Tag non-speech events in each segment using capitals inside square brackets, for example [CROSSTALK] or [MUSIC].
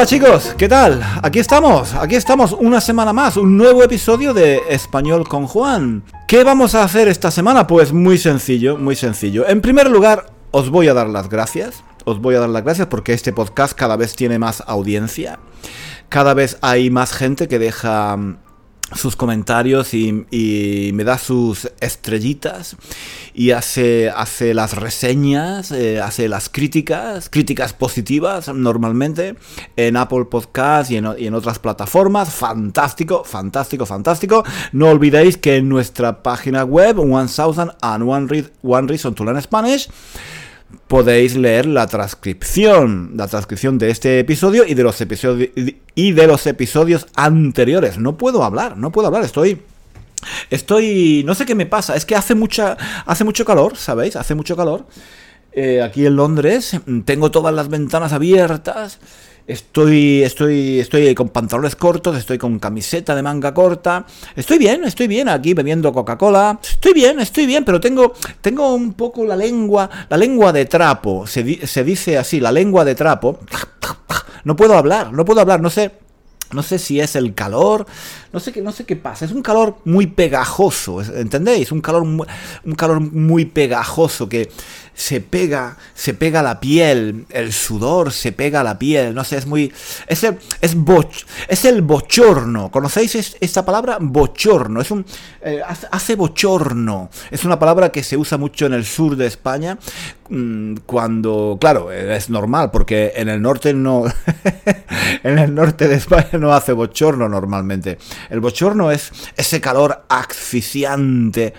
Hola chicos, ¿qué tal? Aquí estamos, aquí estamos una semana más, un nuevo episodio de Español con Juan. ¿Qué vamos a hacer esta semana? Pues muy sencillo, muy sencillo. En primer lugar, os voy a dar las gracias. Os voy a dar las gracias porque este podcast cada vez tiene más audiencia. Cada vez hay más gente que deja sus comentarios y, me da sus estrellitas y hace, hace las reseñas, eh, hace las críticas, críticas positivas normalmente en Apple Podcast y en, otras plataformas. Fantástico, fantástico, fantástico. No olvidéis que en nuestra página web, 1000 and one, Reason to Learn Spanish, podéis leer la transcripción, la transcripción de este episodio y de los episodios y de los episodios anteriores. No puedo hablar, no puedo hablar, estoy estoy no sé qué me pasa, es que hace mucha hace mucho calor, ¿sabéis? Hace mucho calor. Eh, aquí en Londres tengo todas las ventanas abiertas Estoy, estoy, estoy con pantalones cortos, estoy con camiseta de manga corta. Estoy bien, estoy bien aquí bebiendo Coca-Cola. Estoy bien, estoy bien, pero tengo, tengo un poco la lengua, la lengua de trapo. Se, se dice así, la lengua de trapo. No puedo hablar, no puedo hablar, no sé. No sé si es el calor, no sé qué, no sé qué pasa. Es un calor muy pegajoso, ¿entendéis? Un calor, un calor muy pegajoso que se pega, se pega la piel, el sudor se pega la piel, no sé, es muy... Es el, es es el bochorno, ¿conocéis esta palabra? Bochorno, es un... Eh, hace bochorno, es una palabra que se usa mucho en el sur de España mm, cuando, claro, es normal porque en el norte no, [LAUGHS] en el norte de España no hace bochorno normalmente. El bochorno es ese calor asfixiante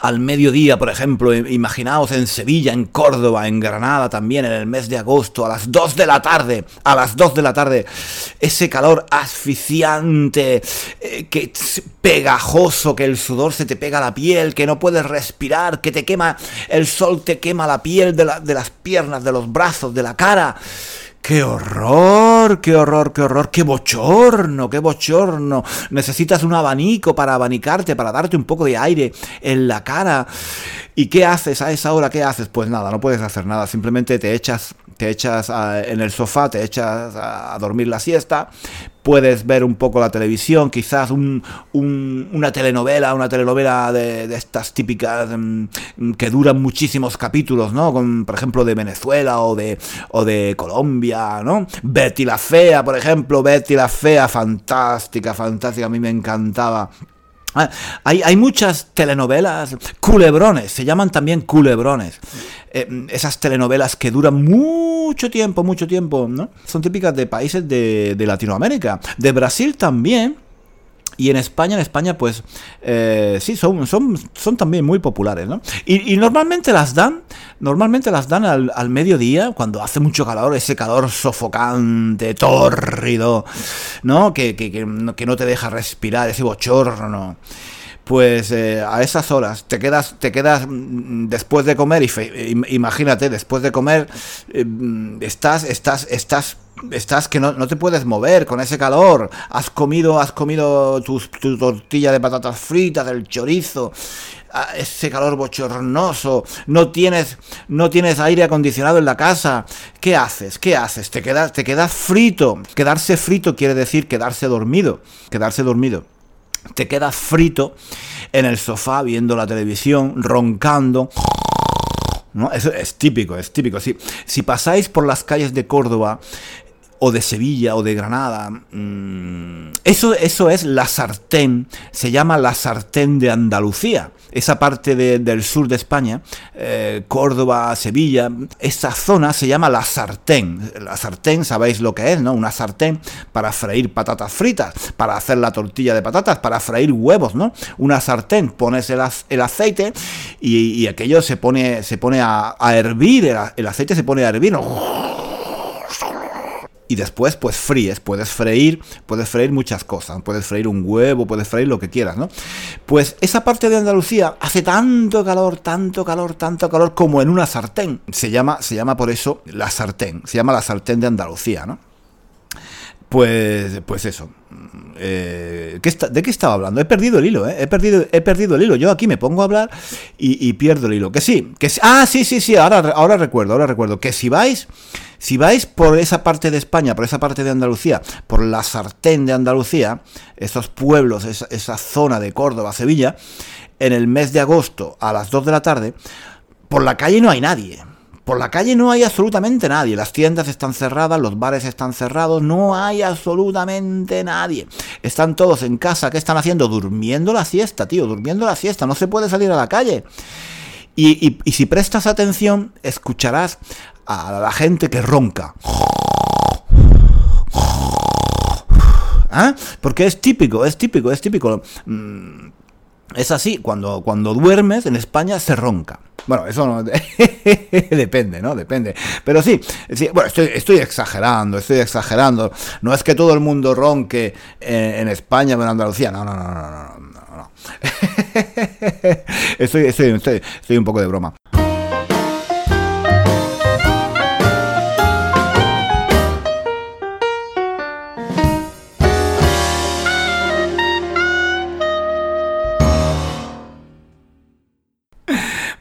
al mediodía, por ejemplo, imaginaos en Sevilla, en Córdoba, en Granada también, en el mes de agosto, a las 2 de la tarde, a las 2 de la tarde, ese calor asfixiante, eh, que pegajoso, que el sudor se te pega a la piel, que no puedes respirar, que te quema, el sol te quema la piel de, de las piernas, de los brazos, de la cara. ¡Qué horror! ¡Qué horror! ¡Qué horror! ¡Qué bochorno! ¡Qué bochorno! Necesitas un abanico para abanicarte, para darte un poco de aire en la cara. ¿Y qué haces a esa hora? ¿Qué haces? Pues nada, no puedes hacer nada. Simplemente te echas te echas en el sofá, te echas a, dormir la siesta, puedes ver un poco la televisión, quizás una telenovela, una telenovela de, estas típicas mm, que duran muchísimos capítulos, ¿no? Con, por ejemplo, de Venezuela o de, o de Colombia, ¿no? Betty la Fea, por ejemplo, Betty la Fea, fantástica, fantástica, a mí me encantaba. Ah, hay, hay, muchas telenovelas, culebrones, se llaman también culebrones. Eh, esas telenovelas que duran mucho tiempo, mucho tiempo, ¿no? Son típicas de países de, de Latinoamérica. De Brasil también, y en España, en España, pues eh, sí, son, son, son también muy populares, ¿no? Y, normalmente las dan, normalmente las dan al, mediodía, cuando hace mucho calor, ese calor sofocante, tórrido, ¿no? Que, que, que, no te deja respirar, ese bochorno pues eh, a esas horas te quedas te quedas mm, después de comer y imagínate después de comer eh, mm, estás estás estás estás que no, te puedes mover con ese calor has comido has comido tu, tu tortilla de patatas fritas el chorizo ese calor bochornoso, no tienes, no tienes aire acondicionado en la casa, ¿qué haces? ¿Qué haces? Te quedas, te quedas frito. Quedarse frito quiere decir quedarse dormido, quedarse dormido te quedas frito en el sofá viendo la televisión, roncando. ¿no? Eso es típico, es típico. Si, si pasáis por las calles de Córdoba o de Sevilla o de Granada. Mm, eso, eso es la sartén, se llama la sartén de Andalucía. Esa parte del sur de España, eh, Córdoba, Sevilla, esa zona se llama la sartén. La sartén, sabéis lo que es, ¿no? Una sartén para freír patatas fritas, para hacer la tortilla de patatas, para freír huevos, ¿no? Una sartén, pones el, aceite y, aquello se pone, se pone a, hervir, el, el aceite se pone a hervir y después pues fríes, puedes freír, puedes freír muchas cosas, puedes freír un huevo, puedes freír lo que quieras, ¿no? Pues esa parte de Andalucía hace tanto calor, tanto calor, tanto calor como en una sartén. Se llama, se llama por eso la sartén, se llama la sartén de Andalucía, ¿no? Pues, pues eso. Eh, ¿De qué estaba hablando? He perdido el hilo, ¿eh? He perdido, he perdido el hilo. Yo aquí me pongo a hablar y, pierdo el hilo. Que sí, que Ah, sí, sí, sí, ahora, ahora recuerdo, ahora recuerdo. Que si vais, si vais por esa parte de España, por esa parte de Andalucía, por la sartén de Andalucía, esos pueblos, esa, esa zona de Córdoba, Sevilla, en el mes de agosto a las 2 de la tarde, por la calle no hay nadie por la calle no hay absolutamente nadie, las tiendas están cerradas, los bares están cerrados, no hay absolutamente nadie. Están todos en casa, ¿qué están haciendo? Durmiendo la siesta, tío, durmiendo la siesta, no se puede salir a la calle. Y, si prestas atención, escucharás a la gente que ronca. ¿Ah? Porque es típico, es típico, es típico. Mm, es así, cuando, cuando duermes en España se ronca. Bueno, eso no [LAUGHS] depende, ¿no? Depende. Pero sí, bueno, estoy, exagerando, estoy exagerando. No es que todo el mundo ronque en, España o en Andalucía. No, no, no, no, no, no. no. [LAUGHS] estoy, estoy, estoy, estoy un poco de broma.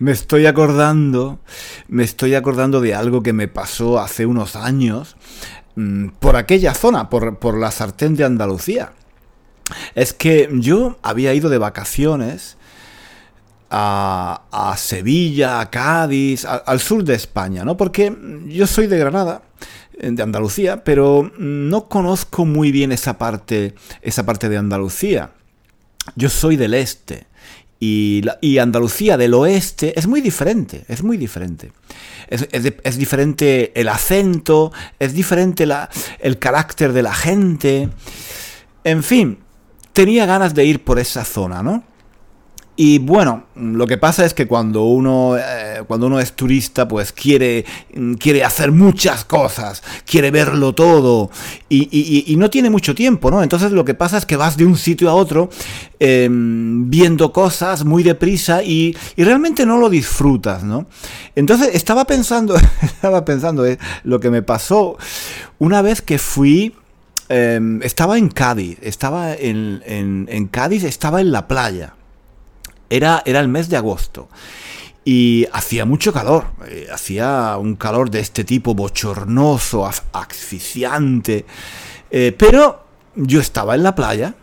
Me estoy acordando, me estoy acordando de algo que me pasó hace unos años mm, por aquella zona, por, la sartén de Andalucía. Es que yo había ido de vacaciones a, Sevilla, a Cádiz, al sur de España, ¿no? Porque yo soy de Granada, de Andalucía, pero no conozco muy bien esa parte, esa parte de Andalucía. Yo soy del este. Y, Andalucía del oeste es muy diferente, es muy diferente. Es, diferente el acento, es diferente la, el carácter de la gente. En fin, tenía ganas de ir por esa zona, ¿no? Y bueno, lo que pasa es que cuando uno, eh, cuando uno es turista, pues quiere, quiere hacer muchas cosas, quiere verlo todo y, no tiene mucho tiempo, ¿no? Entonces lo que pasa es que vas de un sitio a otro em, viendo cosas muy deprisa y, realmente no lo disfrutas, ¿no? Entonces estaba pensando, [LAUGHS] estaba pensando eh, lo que me pasó una vez que fui em, estaba en Cádiz, estaba en, en Cádiz, estaba en la playa. Era, el mes de agosto. Y hacía mucho calor, eh, hacía un calor de este tipo bochornoso, asfixiante. Eh, pero yo estaba en la playa,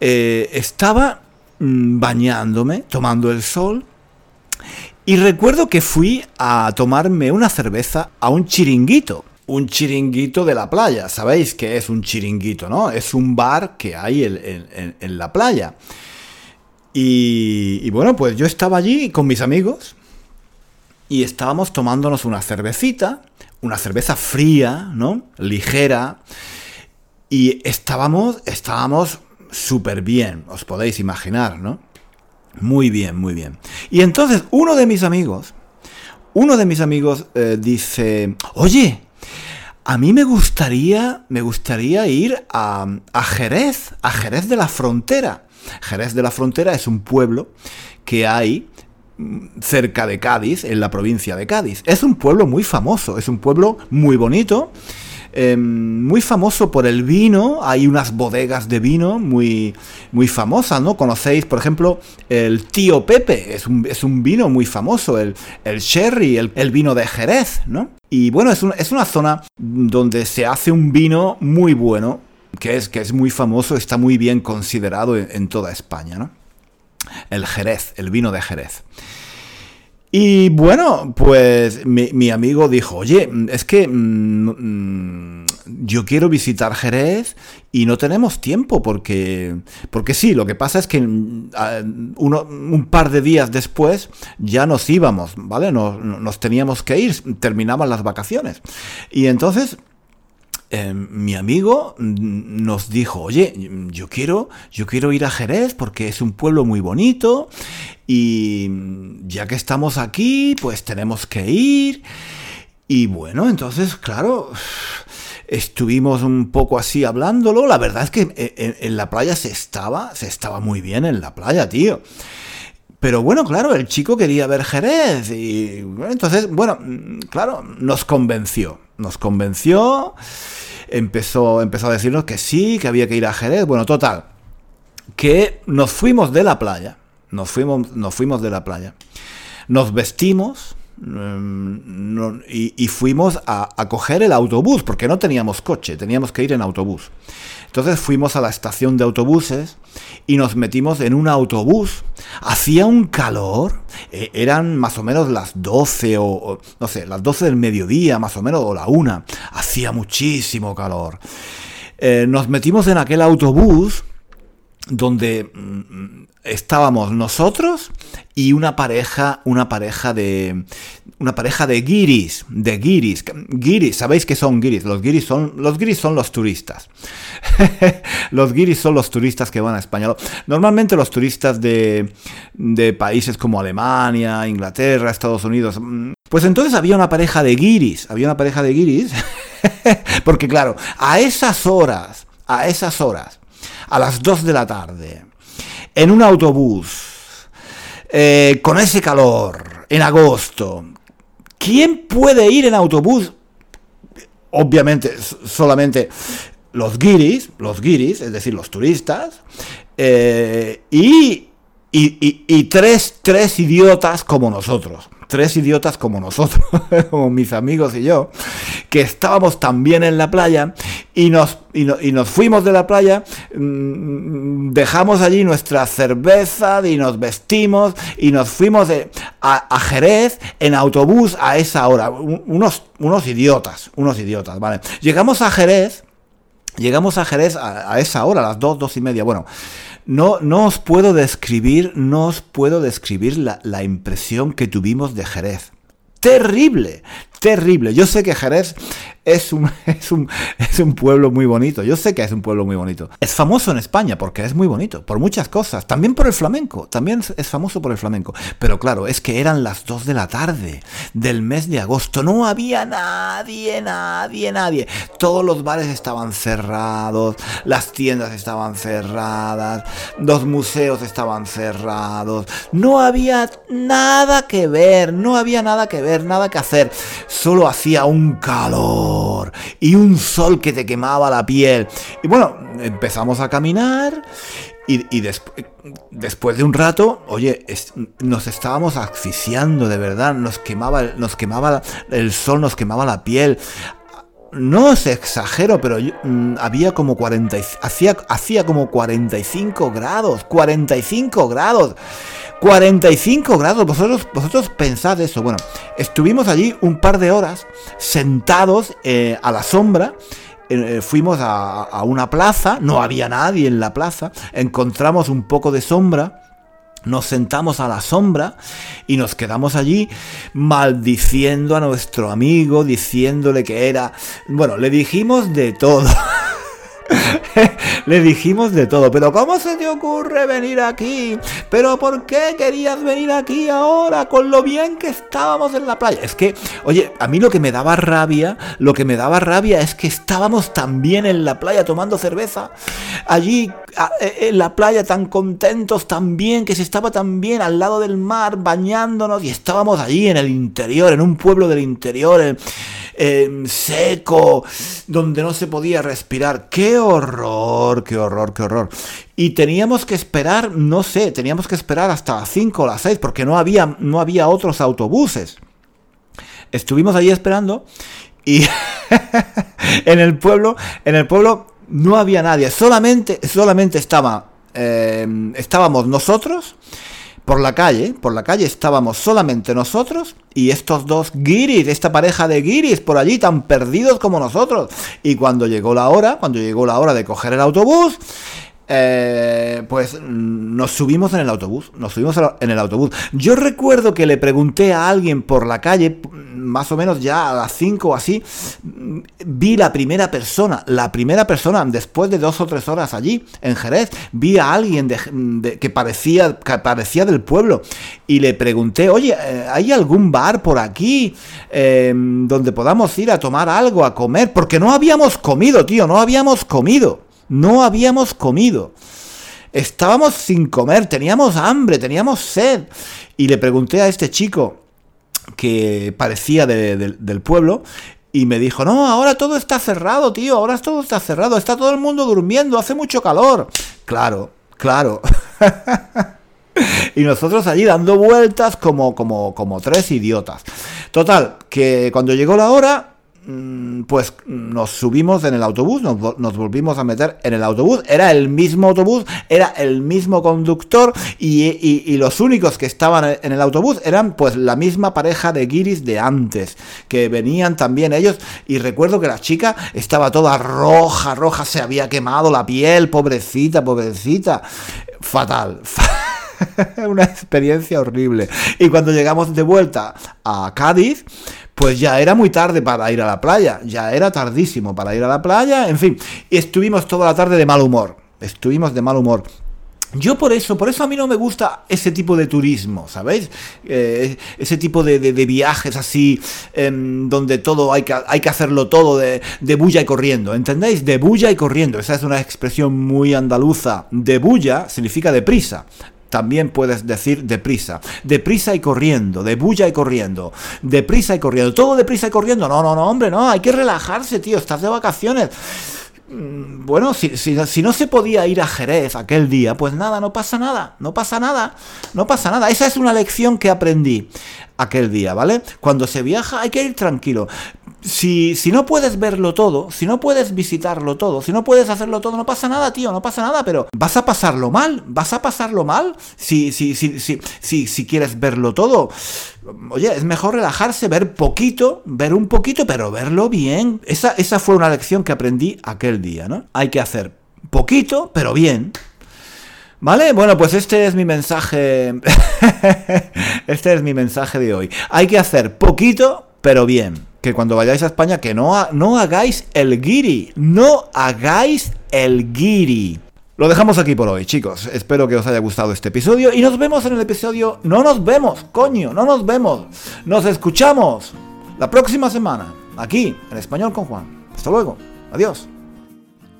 eh, estaba mm, bañándome, tomando el sol, y recuerdo que fui a tomarme una cerveza a un chiringuito. Un chiringuito de la playa. Sabéis qué es un chiringuito, ¿no? Es un bar que hay en la playa. Y, bueno, pues yo estaba allí con mis amigos y estábamos tomándonos una cervecita, una cerveza fría, ¿no? Ligera. Y estábamos, estábamos súper bien, os podéis imaginar, ¿no? Muy bien, muy bien. Y entonces uno de mis amigos, uno de mis amigos eh, dice, oye, a mí me gustaría, me gustaría ir a, a Jerez, a Jerez de la Frontera. Jerez de la Frontera es un pueblo que hay mm, cerca de Cádiz, en la provincia de Cádiz. Es un pueblo muy famoso, es un pueblo muy bonito, em, muy famoso por el vino, hay unas bodegas de vino muy, muy famosas, ¿no? Conocéis, por ejemplo, el Tío Pepe, es un, es un vino muy famoso, el, el sherry, el, vino de Jerez, ¿no? Y bueno, es, es una zona donde se hace un vino muy bueno, que es, que es muy famoso, está muy bien considerado en, toda España, ¿no? El Jerez, el vino de Jerez. Y bueno, pues mi, amigo dijo, oye, es que mm, mm, yo quiero visitar Jerez y no tenemos tiempo porque, porque sí, lo que pasa es que mm, un par de días después ya nos íbamos, ¿vale? Nos, nos teníamos que ir, terminaban las vacaciones. Y entonces eh, mi amigo nos dijo, oye, yo quiero, yo quiero ir a Jerez porque es un pueblo muy bonito y ya que estamos aquí, pues tenemos que ir. Y bueno, entonces, claro, estuvimos un poco así hablándolo. La verdad es que en, la playa se estaba, se estaba muy bien en la playa, tío. Pero bueno, claro, el chico quería ver Jerez y entonces, bueno, claro, nos convenció, nos convenció, empezó, empezó a decirnos que sí, que había que ir a Jerez, bueno, total, que nos fuimos de la playa, nos fuimos, nos fuimos de la playa, nos vestimos, Mm, y, fuimos a, coger el autobús, porque no teníamos coche, teníamos que ir en autobús. Entonces fuimos a la estación de autobuses y nos metimos en un autobús. Hacía un calor, eh, eran más o menos las 12 o, no sé, las 12 del mediodía, más o menos, o la una. Hacía muchísimo calor. Eh, nos metimos en aquel autobús donde mm, estábamos nosotros y una pareja, una pareja de una pareja de guiris, de guiris, guiris, sabéis que son guiris, los guiris son los guiris son los turistas. [LAUGHS] los guiris son los turistas que van a España. Normalmente los turistas de, de países como Alemania, Inglaterra, Estados Unidos. Pues entonces había una pareja de guiris, había una pareja de guiris, [LAUGHS] porque claro, a esas horas, a esas horas, a las 2 de la tarde, en un autobús, eh, con ese calor, en agosto, ¿quién puede ir en autobús? Obviamente, solamente los guiris, los guiris, es decir, los turistas, eh, y, y, tres, tres idiotas como nosotros tres idiotas como nosotros, [LAUGHS] como mis amigos y yo, que estábamos también en la playa y nos, y, nos fuimos de la playa, mm, dejamos allí nuestra cerveza y nos vestimos y nos fuimos de, a, Jerez en autobús a esa hora. Unos, unos idiotas, unos idiotas, ¿vale? Llegamos a Jerez, llegamos a Jerez a, a esa hora, a las dos, dos y media, bueno. No, no os puedo describir, no os puedo describir la, la impresión que tuvimos de Jerez. Terrible, terrible. Yo sé que Jerez es un, [LAUGHS] es, un, es un pueblo muy bonito. Yo sé que es un pueblo muy bonito. Es famoso en España porque es muy bonito, por muchas cosas. También por el flamenco. También es famoso por el flamenco. Pero claro, es que eran las 2 de la tarde del mes de agosto. No había nadie, nadie, nadie. Todos los bares estaban cerrados, las tiendas estaban cerradas, los museos estaban cerrados. No había nada que ver, no había nada que ver, nada que hacer. Solo hacía un calor y un sol que te quemaba la piel. Y bueno, empezamos a caminar y, después de un rato, oye, nos estábamos asfixiando de verdad, nos quemaba, nos quemaba el sol, nos quemaba la piel. No os exagero, pero mm, había como 40, hacía, hacía como 45 grados, 45 grados. 45 grados, vosotros, vosotros pensad eso. Bueno, estuvimos allí un par de horas sentados eh, a la sombra. Eh, fuimos a, una plaza, no había nadie en la plaza, encontramos un poco de sombra, nos sentamos a la sombra y nos quedamos allí maldiciendo a nuestro amigo, diciéndole que era... Bueno, le dijimos de todo. [LAUGHS] [LAUGHS] Le dijimos de todo, pero ¿cómo se te ocurre venir aquí? ¿Pero por qué querías venir aquí ahora con lo bien que estábamos en la playa? Es que, oye, a mí lo que me daba rabia, lo que me daba rabia es que estábamos tan bien en la playa tomando cerveza, allí e, en la playa tan contentos, tan bien, que se estaba tan bien al lado del mar, bañándonos y estábamos allí en el interior, en un pueblo del interior, seco, donde no se podía respirar. ¡Qué horror, qué horror, qué horror! Y teníamos que esperar, no sé, teníamos que esperar hasta las 5 o las 6 porque no había, no había otros autobuses. Estuvimos allí esperando y [LAUGHS] en el pueblo, en el pueblo no había nadie, solamente, solamente estaba, em, estábamos nosotros por la calle, por la calle estábamos solamente nosotros y estos dos guiris, esta pareja de guiris por allí tan perdidos como nosotros. Y cuando llegó la hora, cuando llegó la hora de coger el autobús, eh, pues nos subimos en el autobús, nos subimos en el autobús. Yo recuerdo que le pregunté a alguien por la calle, más o menos ya a las 5 o así, vi la primera persona, la primera persona, después de dos o tres horas allí, en Jerez, vi a alguien que, parecía, parecía del pueblo y le pregunté, oye, eh, ¿hay algún bar por aquí em, donde podamos ir a tomar algo, a comer? Porque no habíamos comido, tío, no habíamos comido. No habíamos comido. Estábamos sin comer, teníamos hambre, teníamos sed. Y le pregunté a este chico que parecía del pueblo y me dijo, no, ahora todo está cerrado, tío, ahora todo está cerrado, está todo el mundo durmiendo, hace mucho calor. Claro, claro. [LAUGHS] y nosotros allí dando vueltas como, como, como tres idiotas. Total, que cuando llegó la hora, pues nos subimos en el autobús, nos, volvimos a meter en el autobús, era el mismo autobús, era el mismo conductor y, los únicos que estaban en el autobús eran pues la misma pareja de guiris de antes, que venían también ellos y recuerdo que la chica estaba toda roja, roja, se había quemado la piel, pobrecita, pobrecita, fatal. [LAUGHS] una experiencia horrible. Y cuando llegamos de vuelta a Cádiz, pues ya era muy tarde para ir a la playa, ya era tardísimo para ir a la playa, en fin, y estuvimos toda la tarde de mal humor, estuvimos de mal humor. Yo por eso, por eso a mí no me gusta ese tipo de turismo, ¿sabéis? Eh, ese tipo de, viajes así, em, donde todo hay que, hay que hacerlo todo de, de, bulla y corriendo, ¿entendéis? De bulla y corriendo, esa es una expresión muy andaluza. De bulla significa deprisa también puedes decir deprisa. Deprisa y corriendo, de bulla y corriendo. Deprisa y corriendo. Todo deprisa y corriendo. No, no, no, hombre, no. Hay que relajarse, tío. Estás de vacaciones. Mm, bueno, si, si, no se podía ir a Jerez aquel día, pues nada, no pasa nada, no pasa nada, no pasa nada. Esa es una lección que aprendí aquel día, ¿vale? Cuando se viaja hay que ir tranquilo si, si no puedes verlo todo, si no puedes visitarlo todo, si no puedes hacerlo todo, no pasa nada, tío, no pasa nada, pero vas a pasarlo mal, vas a pasarlo mal si, si, si, si, si, quieres verlo todo. Oye, es mejor relajarse, ver poquito, ver un poquito, pero verlo bien. Esa, esa fue una lección que aprendí aquel día, ¿no? Hay que hacer poquito, pero bien. ¿Vale? Bueno, pues este es mi mensaje. [LAUGHS] este es mi mensaje de hoy. Hay que hacer poquito, pero bien que cuando vayáis a España que no, no hagáis el guiri, no hagáis el guiri. Lo dejamos aquí por hoy, chicos. Espero que os haya gustado este episodio y nos vemos en el episodio... No nos vemos, coño, no nos vemos. Nos escuchamos la próxima semana, aquí, en Español con Juan. Hasta luego. Adiós.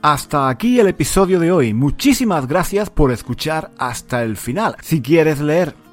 Hasta aquí el episodio de hoy. Muchísimas gracias por escuchar hasta el final. Si quieres leer